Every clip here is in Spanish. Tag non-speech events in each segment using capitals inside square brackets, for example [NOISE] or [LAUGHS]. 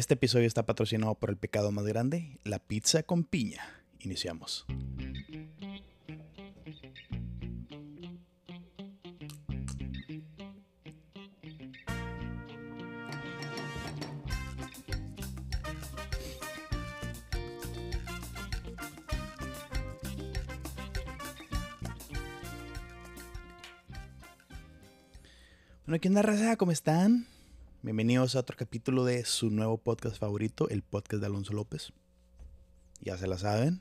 Este episodio está patrocinado por el pecado más grande, la pizza con piña. Iniciamos. Bueno, ¿qué onda, raza? ¿Cómo están? Bienvenidos a otro capítulo de su nuevo podcast favorito, el podcast de Alonso López. Ya se la saben.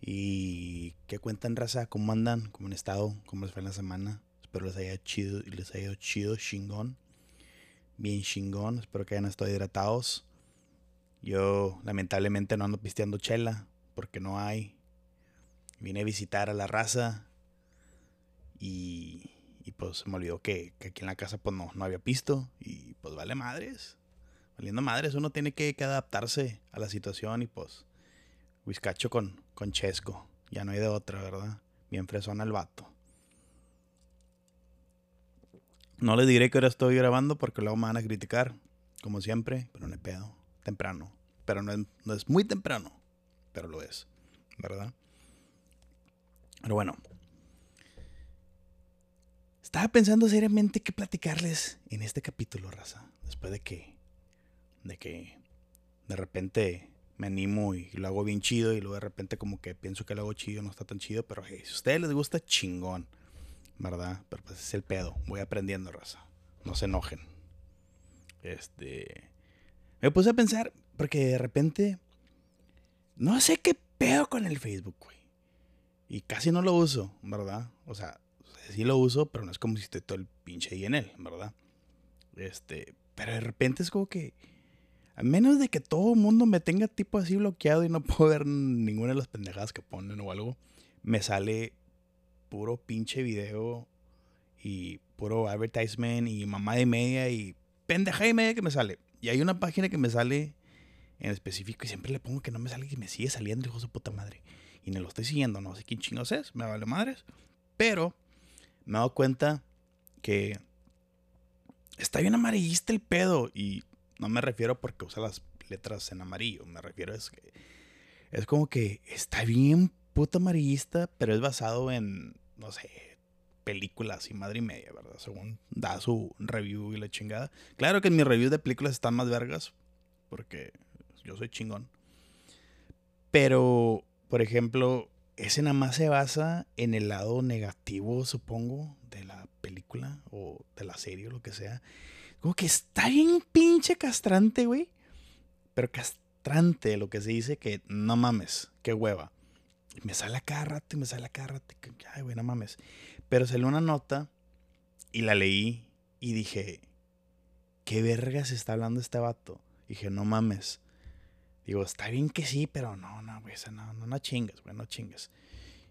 ¿Y qué cuentan, raza? ¿Cómo andan? ¿Cómo han estado? ¿Cómo les fue en la semana? Espero les haya chido y les haya ido chido, chingón. Bien chingón. Espero que hayan estado hidratados. Yo, lamentablemente, no ando pisteando chela porque no hay. Vine a visitar a la raza y pues se me olvidó que, aquí en la casa pues no, no había pisto. Y pues vale madres. Valiendo madres, uno tiene que, adaptarse a la situación y pues whiskacho con, con chesco. Ya no hay de otra, ¿verdad? Bien fresona el vato. No les diré que ahora estoy grabando porque luego me van a criticar, como siempre, pero no hay pedo. Temprano. Pero no es, no es muy temprano, pero lo es, ¿verdad? Pero bueno, estaba pensando seriamente qué platicarles en este capítulo, raza. Después de que. De que. De repente me animo y lo hago bien chido. Y luego de repente, como que pienso que lo hago chido, no está tan chido. Pero hey, si a ustedes les gusta, chingón. ¿Verdad? Pero pues es el pedo. Voy aprendiendo, raza. No se enojen. Este. Me puse a pensar, porque de repente. No sé qué pedo con el Facebook, güey. Y casi no lo uso, ¿verdad? O sea, sí lo uso, pero no es como si esté todo el pinche ahí en él, ¿verdad? Este, pero de repente es como que, a menos de que todo el mundo me tenga tipo así bloqueado y no [LAUGHS] puedo ver ninguna de las pendejadas que ponen o algo, me sale puro pinche video y puro advertisement y mamá de media y pendeja y media que me sale. Y hay una página que me sale en específico y siempre le pongo que no me sale que me sigue saliendo, hijo de su puta madre. Y no lo estoy siguiendo, no sé quién chingos es, me vale madres. Pero me he dado cuenta que está bien amarillista el pedo. Y no me refiero porque usa las letras en amarillo. Me refiero es es como que está bien puto amarillista, pero es basado en, no sé, películas y madre y media, ¿verdad? Según da su review y la chingada. Claro que mis reviews de películas están más vergas, porque yo soy chingón. Pero, por ejemplo, ese nada más se basa en el lado negativo, supongo, de la película o de la serie o lo que sea. Como que está bien pinche castrante, güey. Pero castrante, lo que se dice que no mames, qué hueva. Y me sale a cada rato y me sale a cada rato. Ay, güey, no mames. Pero salió una nota y la leí y dije, ¿qué verga se está hablando este vato? dije, no mames. Digo, está bien que sí, pero no, no, güey, no, no, no chingues, güey, no chingues.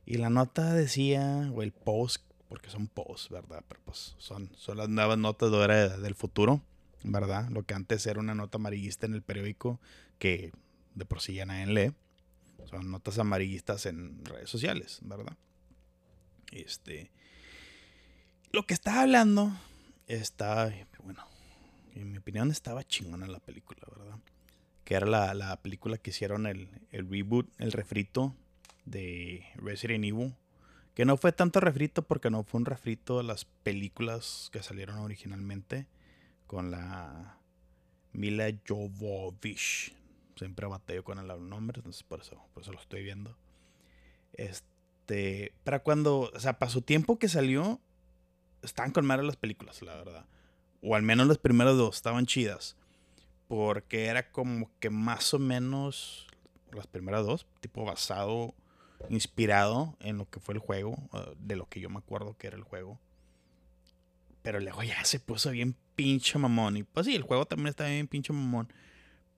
Y la nota decía, o el post, porque son posts, ¿verdad? Pero pues son, son las nuevas notas de hora del futuro, ¿verdad? Lo que antes era una nota amarillista en el periódico, que de por sí ya nadie lee. Son notas amarillistas en redes sociales, ¿verdad? Este. Lo que estaba hablando está, bueno, en mi opinión estaba chingona la película, ¿verdad? Que era la, película que hicieron el, reboot, el refrito de Resident Evil. Que no fue tanto refrito porque no fue un refrito de las películas que salieron originalmente con la Mila Jovovich. Siempre bateo con el nombre, entonces por eso, por eso lo estoy viendo. Este, para cuando, o sea, para su tiempo que salió, estaban con malas las películas, la verdad. O al menos las primeras dos estaban chidas porque era como que más o menos las primeras dos, tipo basado, inspirado en lo que fue el juego, de lo que yo me acuerdo que era el juego. Pero luego ya se puso bien pinche mamón. Y pues sí, el juego también está bien pinche mamón.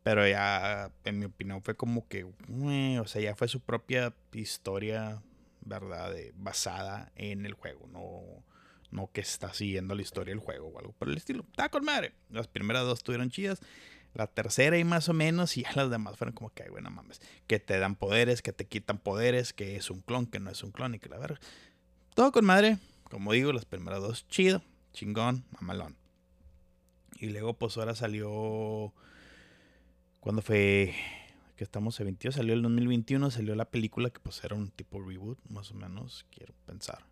Pero ya, en mi opinión, fue como que, o sea, ya fue su propia historia, ¿verdad? basada en el juego, no, no que está siguiendo la historia del juego o algo por el estilo. Está con madre. Las primeras dos estuvieron chidas. La tercera y más o menos, y ya las demás fueron como que, bueno, mames, que te dan poderes, que te quitan poderes, que es un clon, que no es un clon y que la verga. Todo con madre, como digo, las primeras dos, chido, chingón, mamalón. Y luego, pues ahora salió cuando fue que estamos en 22, salió el 2021, salió la película que pues era un tipo reboot, más o menos, quiero pensar.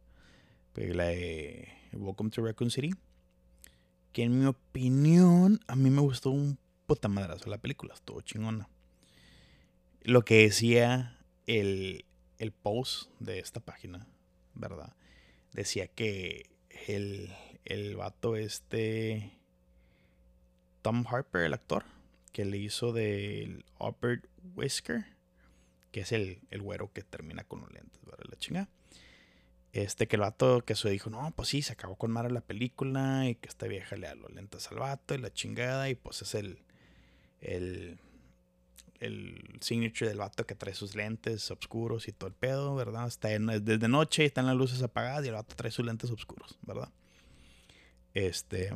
Pero la de Welcome to Raccoon City. Que en mi opinión, a mí me gustó un puta madrazo la película, estuvo chingona. Lo que decía el, el post de esta página, ¿verdad? Decía que el, el vato este... Tom Harper, el actor, que le hizo del Albert Whisker, que es el, el güero que termina con los lentes, ¿verdad? La chinga. Este que el vato que se dijo, no, pues sí, se acabó con Mara la película y que esta vieja le da los lentes al vato y la chingada y pues es el, el, el signature del vato que trae sus lentes oscuros y todo el pedo, ¿verdad? Está desde noche están las luces apagadas y el vato trae sus lentes oscuros, ¿verdad? Este...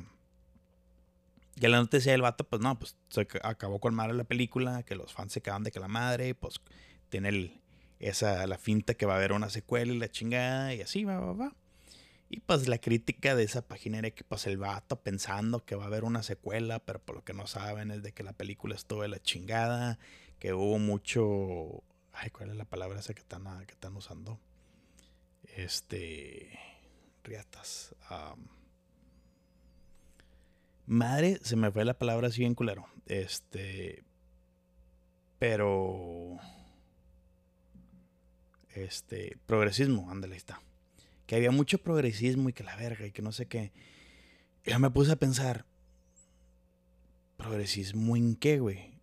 Y la noticia del vato, pues no, pues se acabó con madre la película, que los fans se quedan de que la madre, pues tiene esa, la finta que va a haber una secuela y la chingada, y así va, va, va. Y pues la crítica de esa página era que pues el vato pensando que va a haber una secuela, pero por lo que no saben es de que la película estuvo de la chingada, que hubo mucho... Ay, ¿cuál es la palabra esa que están, que están usando? Este... Riatas. Madre, se me fue la palabra así bien culero. Este. Pero. Este. Progresismo, ándale, ahí está. Que había mucho progresismo y que la verga y que no sé qué. Yo me puse a pensar. ¿Progresismo en qué, güey?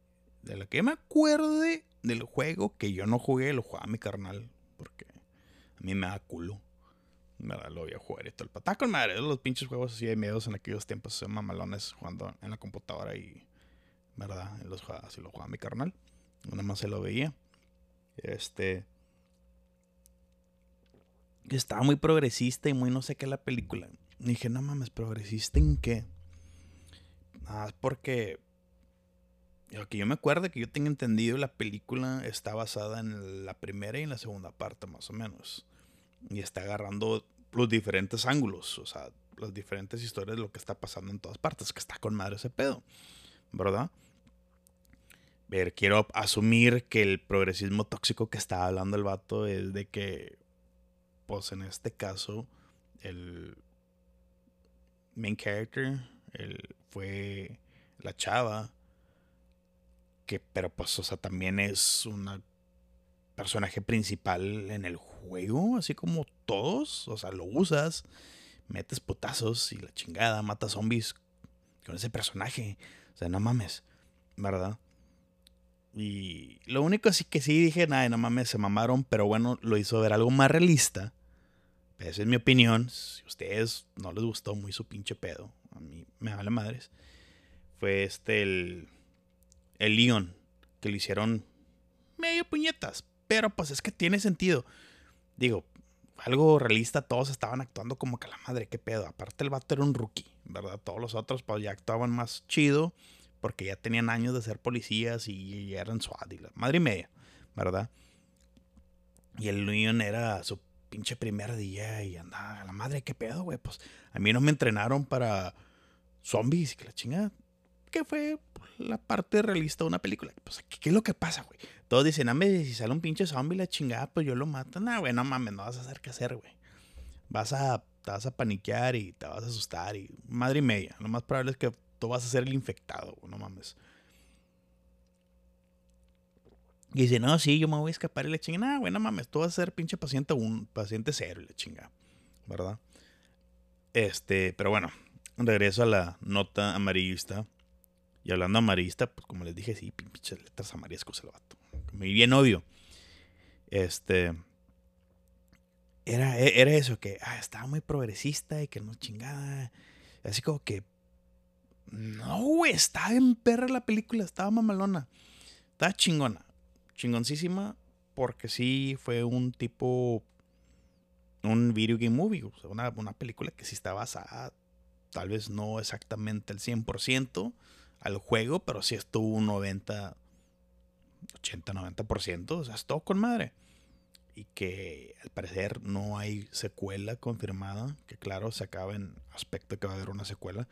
De lo que me acuerde del juego que yo no jugué, lo jugaba mi carnal. Porque a mí me da culo. Lo voy a jugar y todo el pataco, madre. Los pinches juegos así de miedos en aquellos tiempos, se mamalones jugando en la computadora y. ¿Verdad? Los jugaba, así lo jugaba mi carnal. Nada más se lo veía. Este. Estaba muy progresista y muy no sé qué la película. Y dije, no mames, ¿progresista en qué? Nada, es porque. Lo que yo me acuerdo que yo tengo entendido, la película está basada en la primera y en la segunda parte, más o menos y está agarrando los diferentes ángulos, o sea, las diferentes historias de lo que está pasando en todas partes, que está con madre ese pedo, ¿verdad? Ver, quiero asumir que el progresismo tóxico que está hablando el vato es de que, pues en este caso, el main character el, fue la chava, que, pero pues, o sea, también es una personaje principal en el juego, así como todos. O sea, lo usas, metes putazos y la chingada, mata zombies con ese personaje. O sea, no mames, ¿verdad? Y lo único así que sí dije, nada, no mames, se mamaron, pero bueno, lo hizo ver algo más realista. Esa es mi opinión. Si a ustedes no les gustó muy su pinche pedo, a mí me vale madres. Fue este el, el Leon, que le hicieron medio puñetas, pero pues es que tiene sentido. Digo, algo realista, todos estaban actuando como que la madre, qué pedo. Aparte el vato era un rookie, ¿verdad? Todos los otros pues ya actuaban más chido porque ya tenían años de ser policías y ya eran SWAT y la madre y media, ¿verdad? Y el Leon era su pinche primer día y andaba, la madre, qué pedo, güey. Pues a mí no me entrenaron para zombies y que la chingada. ¿Qué fue la parte realista de una película. Pues, ¿qué, es lo que pasa, güey? Todos dicen, ah, si sale un pinche zombie la chingada, pues yo lo mato. No, güey, no mames, no vas a hacer qué hacer, güey. Vas a, te vas a paniquear y te vas a asustar y madre y media. Lo más probable es que tú vas a ser el infectado, güey, no mames. Y dice, no, sí, yo me voy a escapar y le chinga, no, güey, no mames, tú vas a ser pinche paciente un, paciente cero y le chinga, ¿verdad? Este, pero bueno, regreso a la nota amarillista. Y hablando amarista, pues como les dije, sí, pinches letras amarillas con el vato. Muy bien obvio. Este. Era, e, era eso, que ah, estaba muy progresista y que no chingada. Así como que. No, güey, estaba en perra la película, estaba mamalona. Estaba chingona. Chingoncísima, porque sí fue un tipo. Un video game movie, o sea, una, una película que sí está basada, tal vez no exactamente al 100%, al juego, pero sí estuvo un 90, 80, 90%, o sea, es todo con madre. Y que al parecer no hay secuela confirmada, que claro, se acaba en aspecto que va a haber una secuela,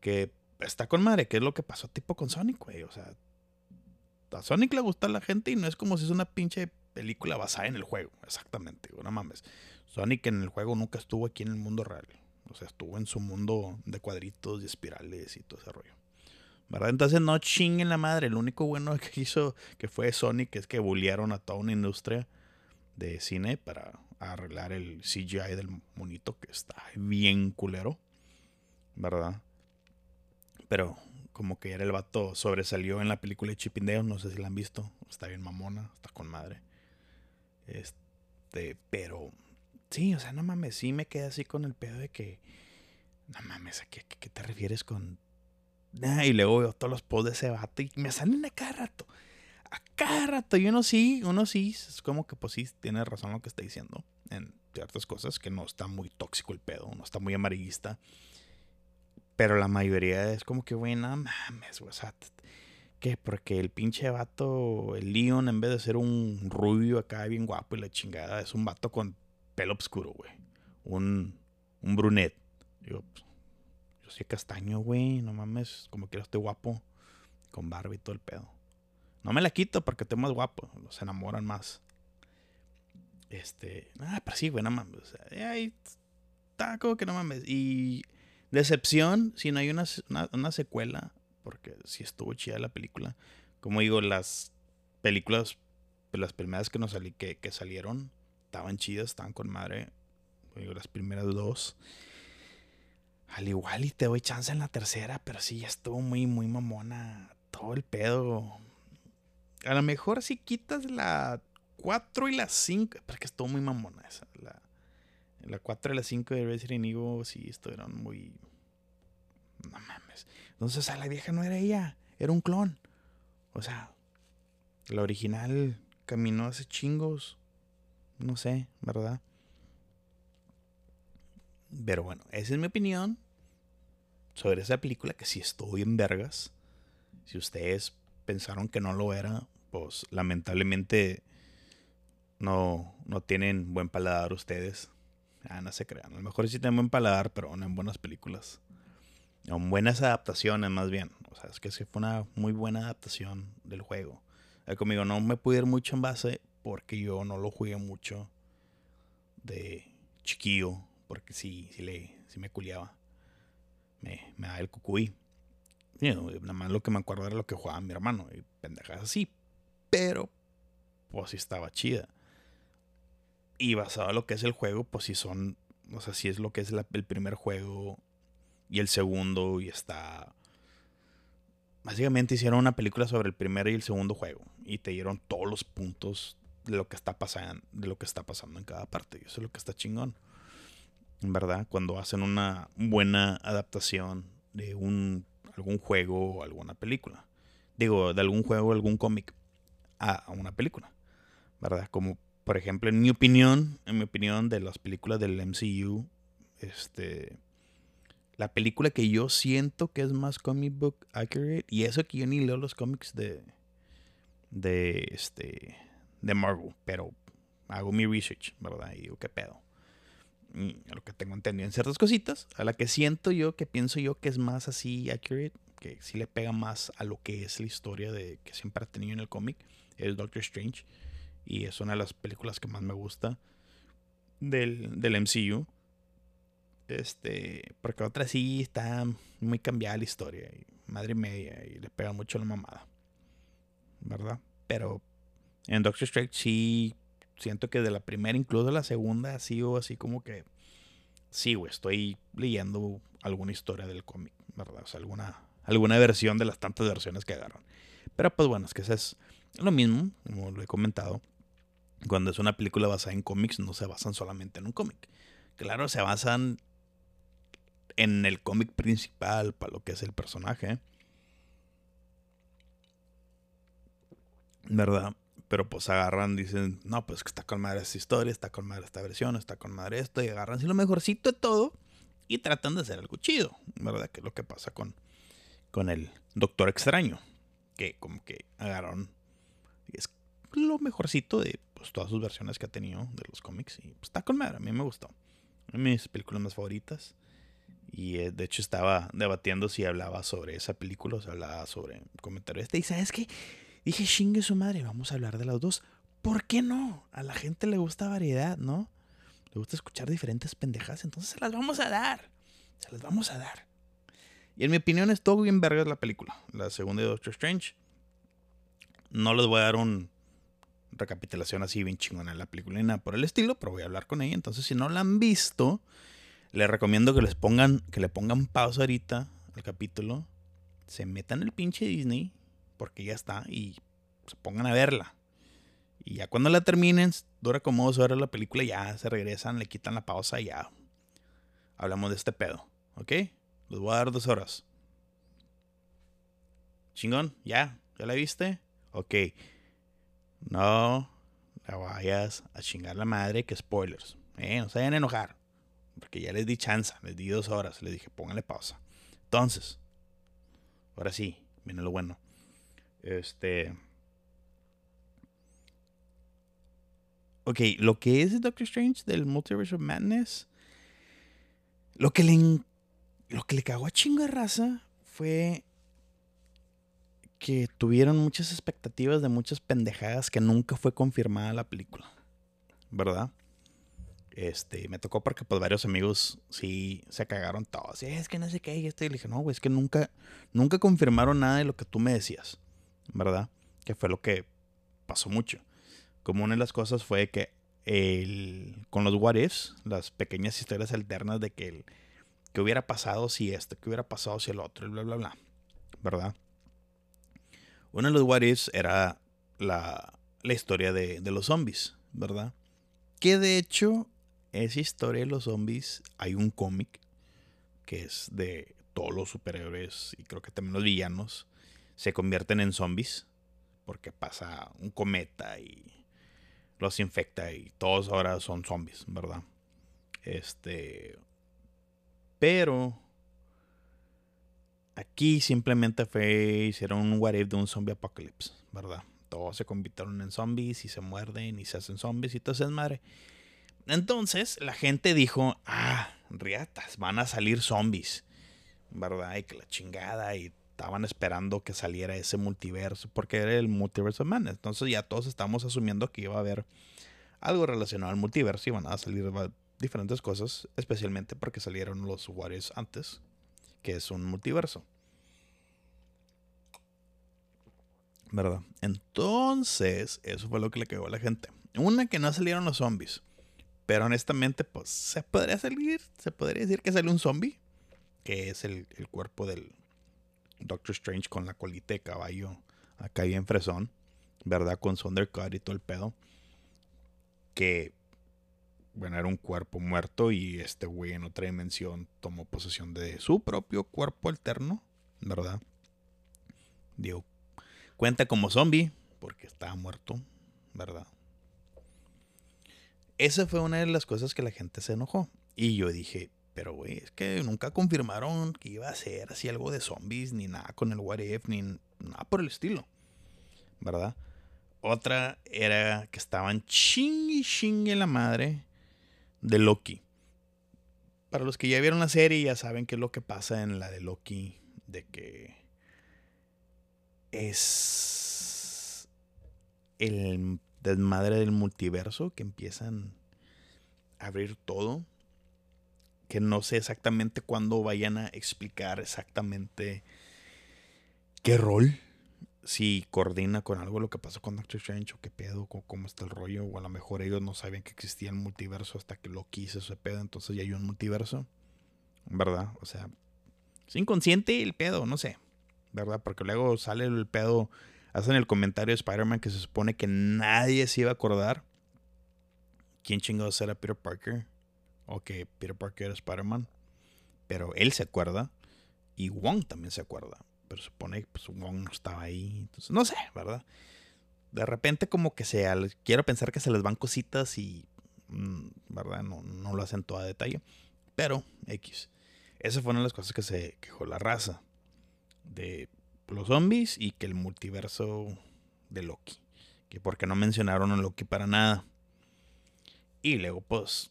que está con madre, que es lo que pasó tipo con Sonic, güey, o sea, A Sonic le gusta a la gente y no es como si es una pinche película basada en el juego. Exactamente, no mames. Sonic en el juego nunca estuvo aquí en el mundo real. O sea, estuvo en su mundo de cuadritos y espirales y todo ese rollo. ¿Verdad? Entonces no chinguen la madre. Lo único bueno [LAUGHS] que hizo que fue Sonic es que bullearon a toda una industria de cine para arreglar el CGI del monito que está bien culero. ¿Verdad? Pero como que era el vato sobresalió en la película de Chipindeo, no sé si la han visto, está bien mamona, está con madre. Este, pero sí, o sea, no mames, sí me quedé así con el pedo de que no mames, ¿a qué, te refieres con y luego veo todos los posts de ese vato y me salen a cada rato. A cada rato. Y uno sí, uno sí, es como que pues sí, tiene razón lo que está diciendo en ciertas cosas, que no está muy tóxico el pedo, no está muy amarillista. Pero la mayoría es como que, güey, no mames, güey. O sea, ¿qué? Porque el pinche vato, el Leon, en vez de ser un rubio acá bien guapo y la chingada, es un vato con pelo oscuro, güey. Un, un brunet. Digo, pues, yo soy castaño, güey. No mames, como quiero estoy guapo. Con barba y todo el pedo. No me la quito porque estoy más guapo. Se enamoran más. Este. Ah, pero sí, güey, no mames. O sea, ahí está como que no mames. Y Decepción, si no hay una, una, secuela, porque si estuvo chida la película. Como digo, las películas, pues, las primeras que nos salí, que, que salieron, estaban chidas, estaban con madre. Digo, las primeras dos. Al igual y te doy chance en la tercera, pero sí, ya estuvo muy, muy mamona. Todo el pedo. A lo mejor si quitas la 4 y la 5, porque estuvo muy mamona esa. La, la 4 y la 5 de Resident Evil sí estuvieron muy. No mames. Entonces, a la vieja no era ella, era un clon. O sea, la original caminó hace chingos. No sé, ¿verdad? Pero bueno, esa es mi opinión sobre esa película que sí estuvo en vergas. Si ustedes pensaron que no lo era, pues lamentablemente no, no tienen buen paladar ustedes. Ah, no se crean. A lo mejor sí tienen buen paladar, pero no en buenas películas. En buenas adaptaciones, más bien. O sea, es que fue una muy buena adaptación del juego. conmigo no me pude ir mucho en base porque yo no lo jugué mucho de chiquillo. Porque sí, sí, le, sí me culiaba. Me, me da el cucuy. nada más lo que me acuerdo era lo que jugaba mi hermano. Y pendejas así. Pero, pues sí estaba chida. Y basado en lo que es el juego, pues si son, o sea, si es lo que es el primer juego y el segundo y está... Básicamente hicieron una película sobre el primer y el segundo juego y te dieron todos los puntos de lo que está pasando, de lo que está pasando en cada parte. Y eso es lo que está chingón. En verdad, cuando hacen una buena adaptación de un algún juego o alguna película. Digo, de algún juego algún cómic a, a una película. ¿Verdad? Como por ejemplo, en mi opinión, en mi opinión de las películas del MCU, este, la película que yo siento que es más comic book accurate, y eso que yo ni leo los cómics de, de, este, de Marvel, pero hago mi research, ¿verdad? Y digo, ¿qué pedo? A lo que tengo entendido en ciertas cositas, a la que siento yo, que pienso yo que es más así accurate, que sí le pega más a lo que es la historia de que siempre ha tenido en el cómic, es Doctor Strange. Y es una de las películas que más me gusta del, del MCU. Este, porque otra sí está muy cambiada la historia. Y madre media. Y le pega mucho la mamada. ¿Verdad? Pero en Doctor Strange sí siento que de la primera, incluso la segunda, ha sido así como que. Sí, güey, estoy leyendo alguna historia del cómic, ¿verdad? O sea, alguna, alguna versión de las tantas versiones que agarran. Pero pues bueno, es que eso es lo mismo, como lo he comentado cuando es una película basada en cómics, no se basan solamente en un cómic. Claro, se basan en el cómic principal, para lo que es el personaje. ¿Verdad? Pero pues agarran, dicen, no, pues que está con madre esta historia, está con madre esta versión, está con madre esto, y agarran así lo mejorcito de todo y tratan de hacer algo chido, ¿verdad? Que es lo que pasa con, con el Doctor Extraño, que como que agarraron, lo mejorcito de pues, todas sus versiones que ha tenido de los cómics. Y pues, está con madre, a mí me gustó. Una de mis películas más favoritas. Y eh, de hecho estaba debatiendo si hablaba sobre esa película o si hablaba sobre un comentario este. Y sabes que Dije, chingue su madre, vamos a hablar de las dos. ¿Por qué no? A la gente le gusta variedad, ¿no? Le gusta escuchar diferentes pendejas, entonces se las vamos a dar. Se las vamos a dar. Y en mi opinión es todo bien verga la película. La segunda de Doctor Strange. No les voy a dar un recapitulación así bien chingona de la película ni nada por el estilo, pero voy a hablar con ella. Entonces, si no la han visto, les recomiendo que les pongan, que le pongan pausa ahorita al capítulo. Se metan el pinche Disney, porque ya está, y se pongan a verla. Y ya cuando la terminen, dura como dos horas la película, ya se regresan, le quitan la pausa y ya hablamos de este pedo. ¿Ok? Les voy a dar dos horas. Chingón, ya, ¿ya la viste? Ok. No la vayas a chingar la madre, que spoilers. Eh, no se vayan a enojar. Porque ya les di chance, les di dos horas, les dije, pónganle pausa. Entonces, ahora sí, viene lo bueno. Este. Ok, lo que es Doctor Strange del Multiverse of Madness. Lo que le. Lo que le cagó a chinga raza fue que tuvieron muchas expectativas de muchas pendejadas que nunca fue confirmada la película. ¿Verdad? Este, me tocó porque pues varios amigos sí se cagaron todos. Es que no sé qué, y este, y le dije, no, güey, es que nunca, nunca confirmaron nada de lo que tú me decías. ¿Verdad? Que fue lo que pasó mucho. Como una de las cosas fue que el, con los what ifs, las pequeñas historias alternas de que el, que hubiera pasado si esto, que hubiera pasado si el otro, y bla, bla, bla. ¿Verdad? Uno de los what ifs era la, la historia de, de, los zombies, ¿verdad? Que de hecho, esa historia de los zombies, hay un cómic que es de todos los superhéroes y creo que también los villanos se convierten en zombies porque pasa un cometa y los infecta y todos ahora son zombies, ¿verdad? Este. Pero Aquí simplemente fue, hicieron un what if de un zombie apocalypse, ¿verdad? Todos se convirtieron en zombies y se muerden y se hacen zombies y todo es madre. Entonces la gente dijo, ah, riatas, van a salir zombies, ¿verdad? Y que la chingada y estaban esperando que saliera ese multiverso, porque era el multiverso of madness. Entonces ya todos estamos asumiendo que iba a haber algo relacionado al multiverso y van a salir diferentes cosas, especialmente porque salieron los Warriors antes, que es un multiverso. ¿Verdad? Entonces, eso fue lo que le quedó a la gente. Una que no salieron los zombies. Pero honestamente, pues se podría salir, se podría decir que salió un zombie. Que es el, cuerpo del Doctor Strange con la colita de caballo acá bien fresón. ¿Verdad? Con su y todo el pedo. Que bueno, era un cuerpo muerto y este güey en otra dimensión tomó posesión de su propio cuerpo alterno, ¿verdad? Digo, cuenta como zombie porque estaba muerto, ¿verdad? Esa fue una de las cosas que la gente se enojó. Y yo dije, pero güey, es que nunca confirmaron que iba a ser así algo de zombies, ni nada con el What If, ni nada por el estilo, ¿verdad? Otra era que estaban chingue chingue la madre de Loki. Para los que ya vieron la serie ya saben qué es lo que pasa en la de Loki, de que es el desmadre del multiverso que empiezan a abrir todo. Que no sé exactamente cuándo vayan a explicar exactamente qué rol si coordina con algo lo que pasó con Doctor Strange o qué pedo, o cómo está el rollo, o a lo mejor ellos no sabían que existía el multiverso hasta que lo quise ese pedo, entonces ya hay un multiverso, ¿verdad? O sea, es inconsciente el pedo, no sé, ¿verdad? Porque luego sale el pedo, hacen el comentario de Spider-Man que se supone que nadie se iba a acordar quién chingados era Peter Parker, o que Peter Parker era Spider-Man, pero él se acuerda y Wong también se acuerda pero supone que pues, Wong no estaba ahí. Entonces, no sé, ¿verdad? De repente como que se... Quiero pensar que se les van cositas y... Mm, ¿Verdad? No, no lo hacen todo a detalle. Pero, X. Esas fueron las cosas que se quejó la raza. De los zombies y que el multiverso de Loki. Que porque no mencionaron a Loki para nada. Y luego, pues,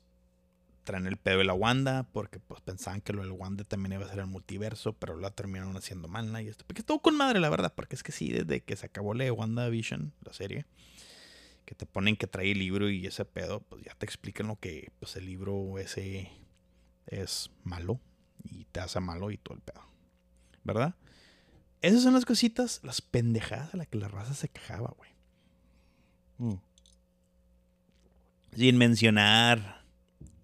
traen el pedo de la Wanda, porque pues pensaban que lo del Wanda también iba a ser el multiverso, pero la terminaron haciendo mal, y esto. Porque estuvo con madre, la verdad, porque es que sí, desde que se acabó la de WandaVision, la serie, que te ponen que trae el libro y ese pedo, pues ya te explican lo que, pues el libro ese es malo, y te hace malo y todo el pedo. ¿Verdad? Esas son las cositas, las pendejadas a las que la raza se quejaba, güey. Mm. Sin mencionar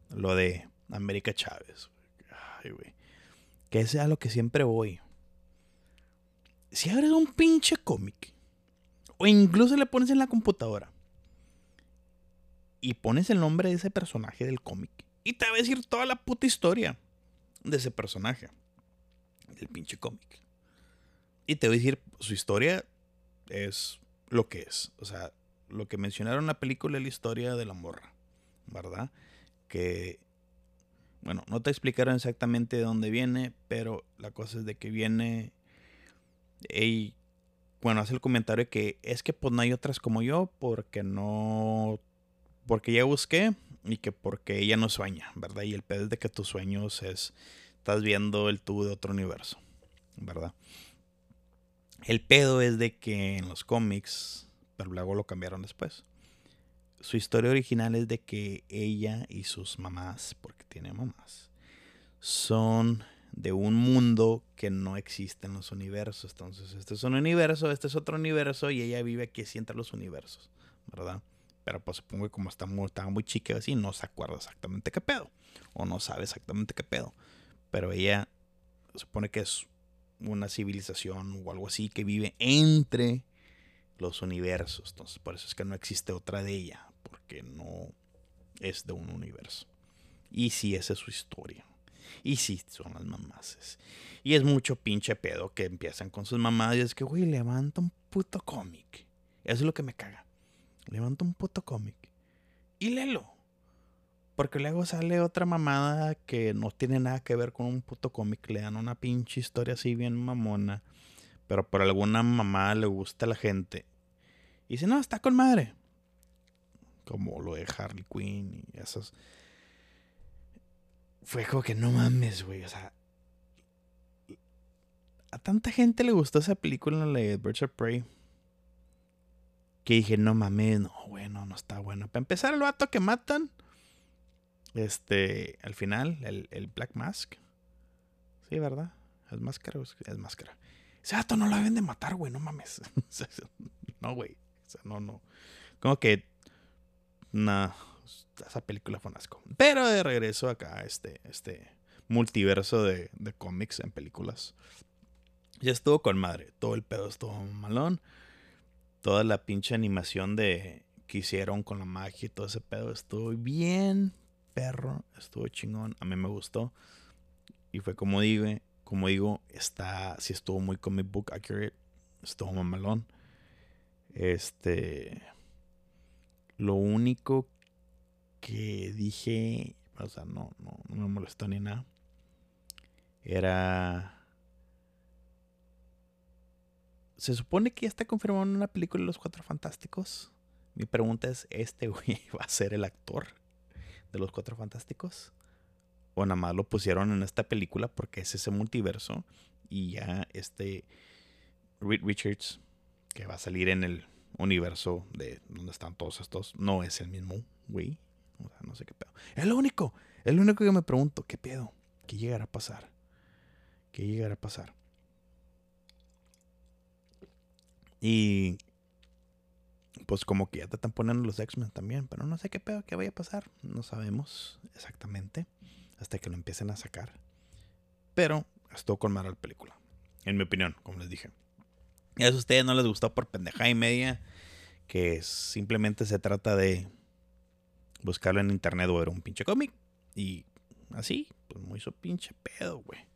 lo de América Chávez. Ay, güey. Que sea lo que siempre voy. Si abres un pinche cómic, o incluso le pones en la computadora, y pones el nombre de ese personaje del cómic, y te va a decir toda la puta historia de ese personaje, del pinche cómic. Y te voy a decir, su historia es lo que es. O sea, lo que mencionaron en la película es la historia de la morra, ¿verdad? Que, bueno, no te explicaron exactamente de dónde viene, pero la cosa es de que viene, y bueno, hace el comentario de que es que pues no hay otras como yo porque no, porque ya busqué y que porque ella no sueña, ¿verdad? Y el pedo es de que tus sueños es, estás viendo el tú de otro universo, ¿verdad? El pedo es de que en los cómics, pero luego lo cambiaron después. Su historia original es de que ella y sus mamás, porque tiene mamás, son de un mundo que no existe en los universos. Entonces, este es un universo, este es otro universo y ella vive aquí entre los universos, ¿verdad? Pero pues supongo que como está muy, estaba muy chica así, no se acuerda exactamente qué pedo. O no sabe exactamente qué pedo. Pero ella supone que es una civilización o algo así que vive entre los universos. Entonces, por eso es que no existe otra de ella, porque no es de un universo. Y sí, esa es su historia. Y sí, son las mamases. Y es mucho pinche pedo que empiezan con sus mamás y es que, güey, levanta un puto cómic. Eso es lo que me caga. Levanta un puto cómic. Y léelo. Porque luego sale otra mamada que no tiene nada que ver con un puto cómic. Le dan una pinche historia así bien mamona. Pero por alguna mamá le gusta a la gente. Y dice, no, está con madre. Como lo de Harley Quinn y esos. Fue como que no mames, güey. O sea. A tanta gente le gustó esa película, la de Birds of Prey. Que dije, no mames, no, bueno, no está bueno. Para empezar, el vato que matan este, al final, el, Black Mask. Sí, ¿verdad? Es máscara, es máscara. Ese gato no la deben de matar, güey, no mames. [LAUGHS] no, güey. O sea, no, no. Como que. Nah, esa película fue un asco. Pero de regreso acá, este, este multiverso de, de cómics en películas. Ya estuvo con madre. Todo el pedo estuvo malón. Toda la pinche animación de que hicieron con la magia y todo ese pedo estuvo bien, perro, estuvo chingón, a mí me gustó. Y fue como digo, como digo, está, si estuvo muy comic book accurate, estuvo mamalón. Este, lo único que dije, o sea, no, no, no me molestó ni nada, era... Se supone que ya está confirmado en una película de los Cuatro Fantásticos. Mi pregunta es, ¿este güey [LAUGHS] va a ser el actor? de los Cuatro Fantásticos. O nada más lo pusieron en esta película porque es ese multiverso. Y ya este Reed Richards, que va a salir en el universo de donde están todos estos, no es el mismo güey. O sea, no sé qué pedo. Es lo único, es lo único que me pregunto, ¿qué pedo? ¿Qué llegará a pasar? ¿Qué llegará a pasar? Y pues como que ya te están poniendo los X-Men también, pero no sé qué pedo que vaya a pasar, no sabemos exactamente hasta que lo empiecen a sacar. Pero estuvo con la película, en mi opinión, como les dije. Y a ustedes no les gustó por pendeja y media, que simplemente se trata de buscarlo en internet o ver un pinche cómic y así, pues muy su pinche pedo, güey.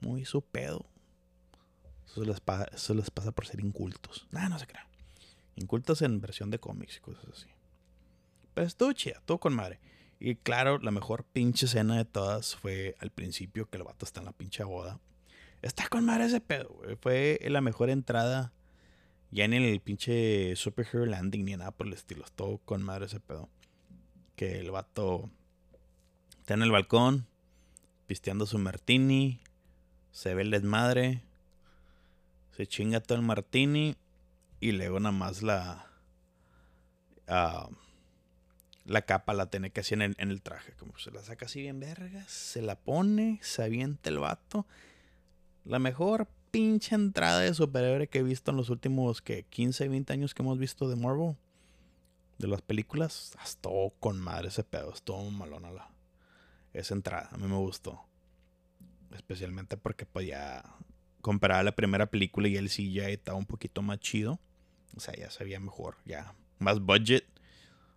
Muy su pedo. Eso les, pasa, eso les pasa por ser incultos. Nada, no se crean. Incultas en versión de cómics y cosas así. Pero estuvo todo con madre. Y claro, la mejor pinche escena de todas fue al principio que el vato está en la pinche boda. Está con madre ese pedo, güey. Fue la mejor entrada. Ya en el pinche Superhero Landing ni nada por el estilo. Todo con madre ese pedo. Que el vato Está en el balcón, pisteando su martini. Se ve el desmadre. Se chinga todo el martini. Y luego nada más la. ah, la capa la tiene que hacer en, en el traje. Como se la saca así bien vergas. Se la pone. Se avienta el vato. La mejor pinche entrada de superhéroe que he visto en los últimos que 15, 20 años que hemos visto de Marvel. De las películas. Estuvo con madre ese pedo. Estuvo malona la. Esa entrada. A mí me gustó. Especialmente porque pues ya comparada a la primera película y el CGI estaba un poquito más chido. O sea, ya se veía mejor, ya más budget,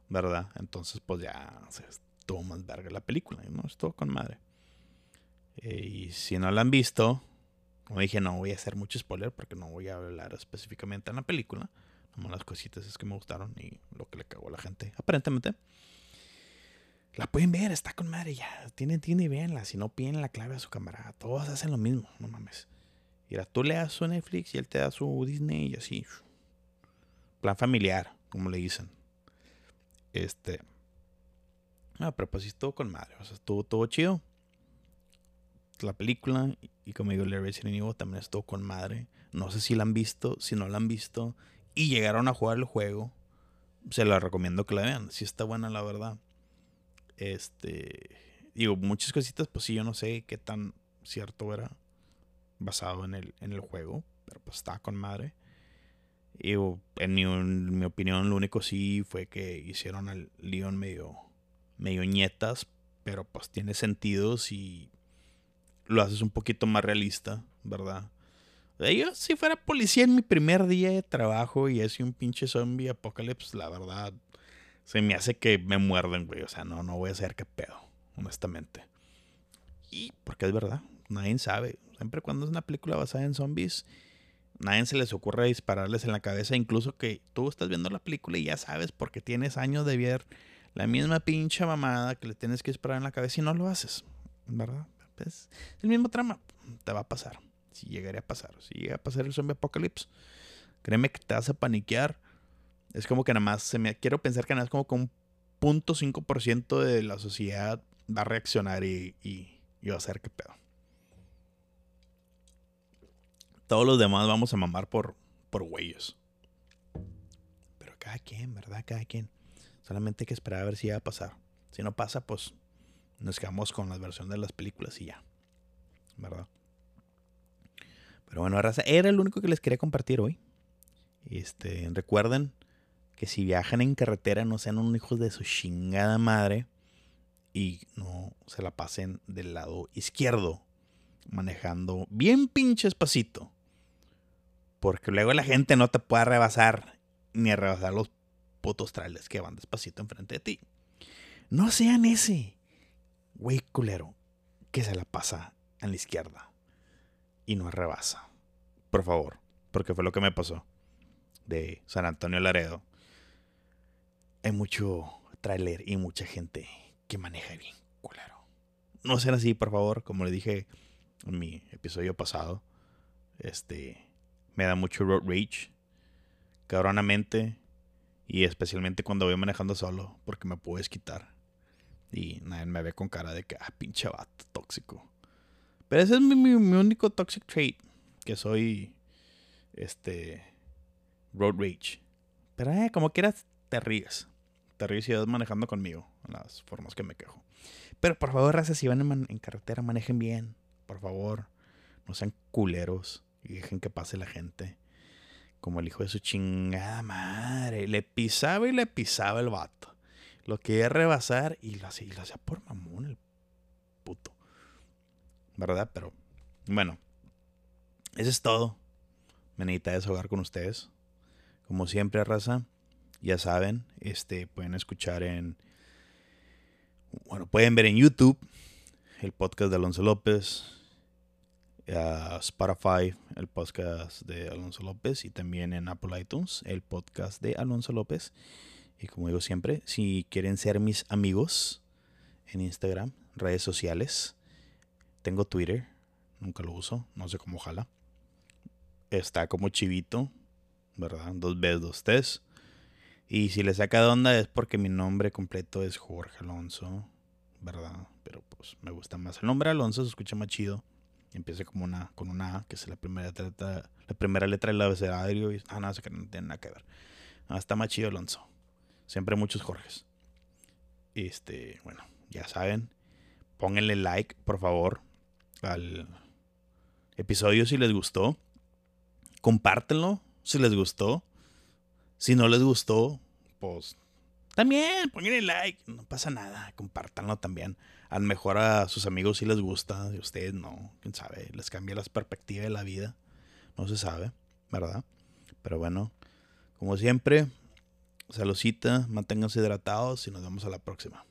¿verdad? Entonces pues ya se estuvo más verga la película, ¿no? Estuvo con madre. Eh, y si no la han visto, como dije, no voy a hacer mucho spoiler porque no voy a hablar específicamente en la película. Nomás las cositas es que me gustaron y lo que le cagó a la gente, aparentemente. La pueden ver, está con madre ya. Tiene y véanla. Si no, piden la clave a su camarada. Todos hacen lo mismo, no mames. Mira, tú le das su Netflix y él te da su Disney y así. Plan familiar, como le dicen. Este. Ah, pero pues sí estuvo con madre. O sea, estuvo todo chido. La película, y como digo, el Resident Evil también estuvo con madre. No sé si la han visto, si no la han visto y llegaron a jugar el juego, se la recomiendo que la vean. Si está buena, la verdad. Este. Digo, muchas cositas, pues sí, yo no sé qué tan cierto era basado en el, en el juego, pero pues estaba con madre. Y en mi, en mi opinión, lo único sí fue que hicieron al Leon medio, medio ñetas, pero pues tiene sentido si lo haces un poquito más realista, ¿verdad? Yo, si fuera policía en mi primer día de trabajo y es un pinche zombie apocalypse, la verdad, se me hace que me muerden, güey. O sea, no, no voy a saber qué pedo, honestamente. Y porque es verdad, nadie sabe. Siempre cuando es una película basada en zombies, nadie se les ocurre dispararles en la cabeza. Incluso que tú estás viendo la película y ya sabes porque tienes años de ver la misma pinche mamada que le tienes que disparar en la cabeza y no lo haces, ¿verdad? Es el mismo trama, te va a pasar. Si llegaría a pasar, si llega a pasar el zombie apocalypse, créeme que te vas a paniquear. Es como que nada más, se me, quiero pensar que nada más como que un punto 5% de la sociedad va a reaccionar y, y, y va a hacer que pedo. Todos los demás vamos a mamar por, por güeyes. Pero cada quien, ¿verdad? Cada quien. Solamente hay que esperar a ver si va a pasar. Si no pasa, pues nos quedamos con la versión de las películas y ya. ¿Verdad? Pero bueno, raza, era el único que les quería compartir hoy. Este, recuerden que si viajan en carretera no sean unos hijos de su chingada madre y no se la pasen del lado izquierdo, manejando bien pinche espacito. Porque luego la gente no te puede rebasar ni rebasar los putos trailers que van despacito enfrente de ti. No sean ese güey culero que se la pasa en la izquierda y no rebasa. Por favor, porque fue lo que me pasó de San Antonio Laredo. Hay mucho trailer y mucha gente que maneja bien culero. No sean así, por favor, como le dije en mi episodio pasado. Este me da mucho road rage, cabronamente, y especialmente cuando voy manejando solo, porque me puedes quitar. Y nadie me ve con cara de que, ah, pinche vato tóxico. Pero ese es mi, mi, mi único toxic trait, que soy, este, road rage. Pero, eh, como quieras, te ríes. Te ríes y vas manejando conmigo, las formas que me quejo. Pero por favor, raza, si van en, en carretera, manejen bien. Por favor, no sean culeros y dejen que pase la gente. Como el hijo de su chingada madre. Le pisaba y le pisaba el vato. Lo quería rebasar y lo hacía, por mamón el puto. ¿Verdad? Pero bueno. Eso es todo. Me necesita deshogar con ustedes. Como siempre, raza. Ya saben, este pueden escuchar en. Bueno, pueden ver en YouTube el podcast de Alonso López uh, Spotify, el podcast de Alonso López, y también en Apple iTunes, el podcast de Alonso López. Y como digo siempre, si quieren ser mis amigos en Instagram, redes sociales, tengo Twitter, nunca lo uso, no sé cómo jala. Está como chivito, ¿verdad? Dos veces, dos T's. Y si le saca de onda es porque mi nombre completo es Jorge Alonso ¿verdad? Pero pues me gusta más el nombre Alonso, se escucha más chido. Empieza como una, con una A, que es la primera letra, la primera letra del abecedario. Y, ah, no, no tiene nada que ver. Ah, está más chido Alonso. Siempre muchos Jorges. Este, bueno, ya saben. Pónganle like, por favor, al episodio si les gustó. Compártenlo si les gustó. Si no les gustó, pues también pónganle like. No pasa nada. Compártanlo también. A lo mejor a sus amigos si les gusta. Y a ustedes no. Quién sabe. Les cambia la perspectiva de la vida. No se sabe. ¿Verdad? Pero bueno. Como siempre. Saludcita. Manténganse hidratados. Y nos vemos a la próxima.